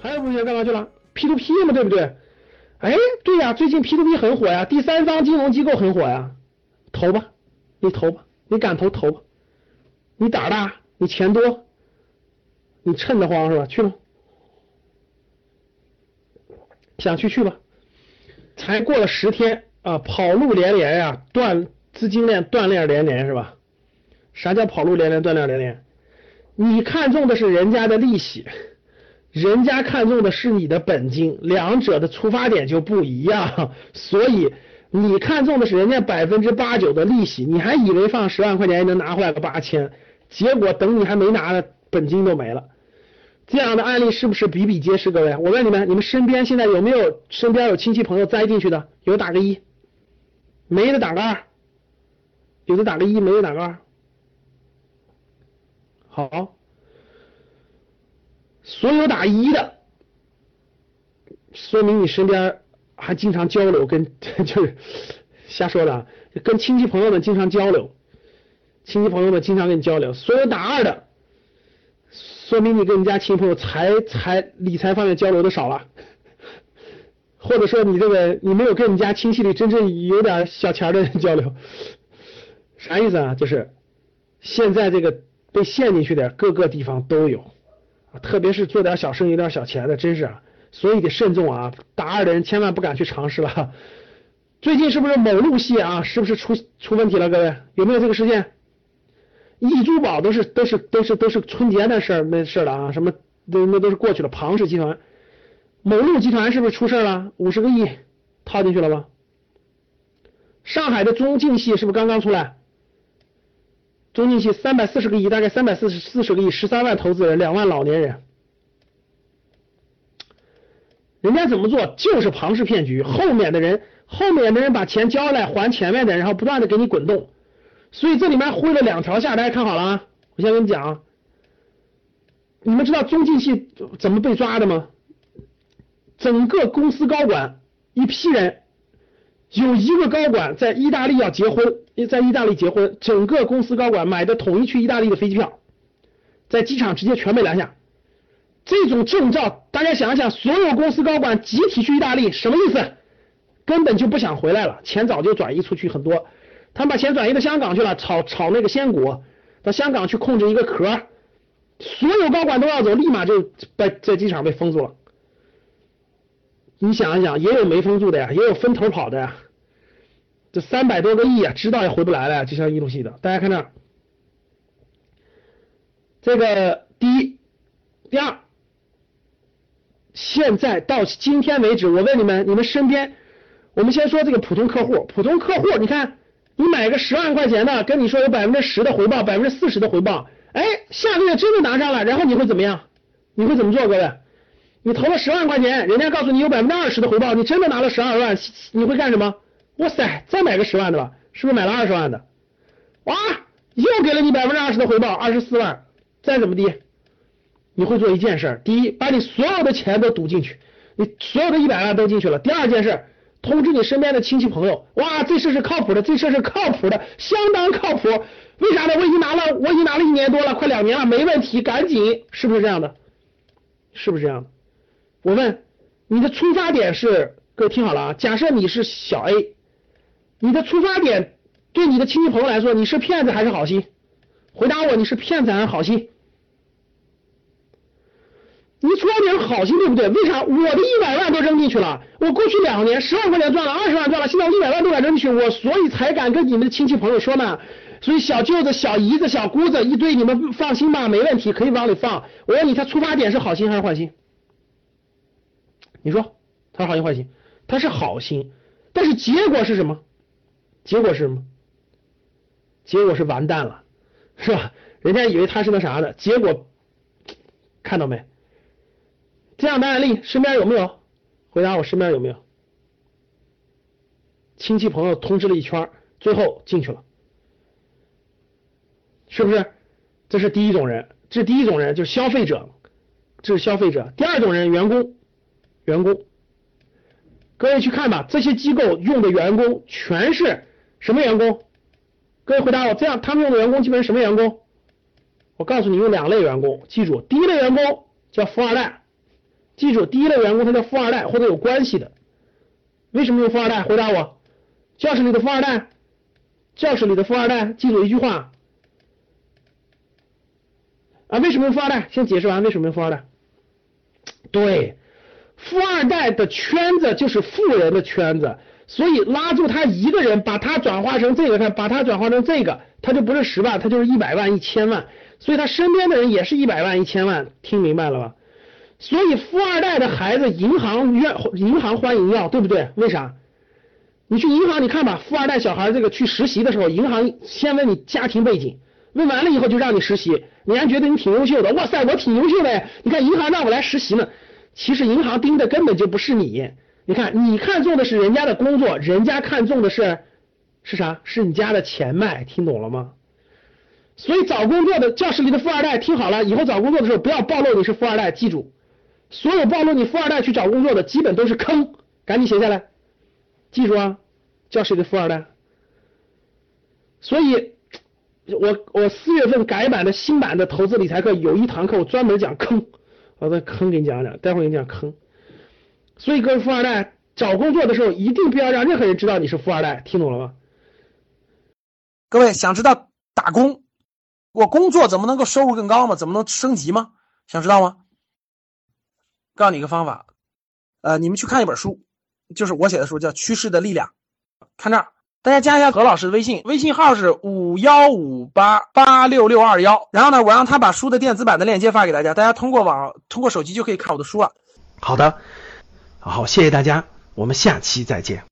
还有部分钱干嘛去了？P to P 嘛，对不对？哎，对呀，最近 P to P 很火呀，第三方金融机构很火呀，投吧，你投吧，你敢投投吧，你胆大，你钱多，你趁得慌是吧？去吧，想去去吧。才过了十天啊，跑路连连呀，断资金链断链连连是吧？啥叫跑路连连断链连连？你看中的是人家的利息，人家看中的是你的本金，两者的出发点就不一样。所以你看中的是人家百分之八九的利息，你还以为放十万块钱能拿回来个八千，结果等你还没拿呢，本金都没了。这样的案例是不是比比皆是？各位，我问你们，你们身边现在有没有身边有亲戚朋友栽进去的？有打个一，没的打个二，有的打个一，没的打个二。好，所有打一的，说明你身边还经常交流，跟 就是瞎说的，跟亲戚朋友们经常交流，亲戚朋友们经常跟你交流。所有打二的，说明你跟你家亲戚朋友财财理财方面交流的少了，或者说你这个你没有跟你家亲戚里真正有点小钱的人交流，啥意思啊？就是现在这个。被陷进去的各个地方都有，啊特别是做点小生意、有点小钱的，真是，所以得慎重啊！打二的人千万不敢去尝试了。最近是不是某路系啊？是不是出出问题了？各位有没有这个事件？易珠宝都是都是都是都是春节的事儿，没事了啊？什么那那都是过去了。庞氏集团、某路集团是不是出事了？五十个亿套进去了吧？上海的中晋系是不是刚刚出来？中进系三百四十个亿，大概三百四十四十个亿，十三万投资人，两万老年人，人家怎么做就是庞氏骗局，后面的人后面的人把钱交来还前面的，然后不断的给你滚动，所以这里面挥了两条线，大家看好了啊，我先跟你讲，你们知道中进系怎么被抓的吗？整个公司高管一批人。有一个高管在意大利要结婚，在意大利结婚，整个公司高管买的统一去意大利的飞机票，在机场直接全被拦下。这种证照，大家想一想，所有公司高管集体去意大利，什么意思？根本就不想回来了，钱早就转移出去很多，他们把钱转移到香港去了，炒炒那个仙股，到香港去控制一个壳，所有高管都要走，立马就在在机场被封住了。你想一想，也有没封住的呀，也有分头跑的呀。这三百多个亿啊，知道也回不来了呀，就像一路系的。大家看这，这个第一、第二，现在到今天为止，我问你们，你们身边，我们先说这个普通客户，普通客户，你看，你买个十万块钱的，跟你说有百分之十的回报，百分之四十的回报，哎，下个月真的拿上了，然后你会怎么样？你会怎么做，各位？你投了十万块钱，人家告诉你有百分之二十的回报，你真的拿了十二万，你会干什么？哇塞，再买个十万的吧，是不是买了二十万的？哇，又给了你百分之二十的回报，二十四万，再怎么地，你会做一件事，第一，把你所有的钱都赌进去，你所有的一百万都进去了。第二件事，通知你身边的亲戚朋友，哇，这事是靠谱的，这事是靠谱的，相当靠谱。为啥呢？我已经拿了，我已经拿了一年多了，快两年了，没问题，赶紧，是不是这样的？是不是这样的？我问你的出发点是，各位听好了啊，假设你是小 A，你的出发点对你的亲戚朋友来说，你是骗子还是好心？回答我，你是骗子还是好心？你出发点是好心对不对？为啥？我的一百万都扔进去了，我过去两年十万块钱赚了，二十万赚了，现在我一百万都敢扔进去，我所以才敢跟你们的亲戚朋友说呢。所以小舅子、小姨子、小姑子一堆，你们放心吧，没问题，可以往里放。我问你，他出发点是好心还是坏心？你说他是好心坏心？他是好心，但是结果是什么？结果是什么？结果是完蛋了，是吧？人家以为他是那啥的，结果看到没？这样的案例身边有没有？回答我，身边有没有？亲戚朋友通知了一圈，最后进去了，是不是？这是第一种人，这是第一种人，就是消费者，这是消费者。第二种人，员工。员工，各位去看吧，这些机构用的员工全是什么员工？各位回答我，这样他们用的员工基本是什么员工？我告诉你，用两类员工，记住，第一类员工叫富二代，记住，第一类员工他叫富二代或者有关系的。为什么用富二代？回答我，教室里的富二代，教室里的富二代，记住一句话啊，为什么用富二代？先解释完为什么用富二代。对，富二代的圈子就是富人的圈子，所以拉住他一个人，把他转化成这个，看，把他转化成这个，他就不是十万，他就是一百万、一千万，所以他身边的人也是一百万、一千万，听明白了吧？所以富二代的孩子，银行愿银行欢迎要，对不对？为啥？你去银行，你看吧，富二代小孩这个去实习的时候，银行先问你家庭背景，问完了以后就让你实习，你还觉得你挺优秀的，哇塞，我挺优秀的，你看银行让我来实习呢。其实银行盯的根本就不是你，你看你看中的是人家的工作，人家看中的是是啥？是你家的钱脉，听懂了吗？所以找工作的教室里的富二代，听好了，以后找工作的时候不要暴露你是富二代，记住。所有暴露你富二代去找工作的，基本都是坑，赶紧写下来，记住啊，教室里的富二代。所以，我我四月份改版的新版的投资理财课有一堂课我专门讲坑，我在坑给你讲讲，待会儿给你讲坑。所以各位富二代找工作的时候，一定不要让任何人知道你是富二代，听懂了吗？各位想知道打工，我工作怎么能够收入更高吗？怎么能升级吗？想知道吗？告诉你一个方法，呃，你们去看一本书，就是我写的书，叫《趋势的力量》。看这儿，大家加一下何老师的微信，微信号是五幺五八八六六二幺。然后呢，我让他把书的电子版的链接发给大家，大家通过网通过手机就可以看我的书了。好的，好，谢谢大家，我们下期再见。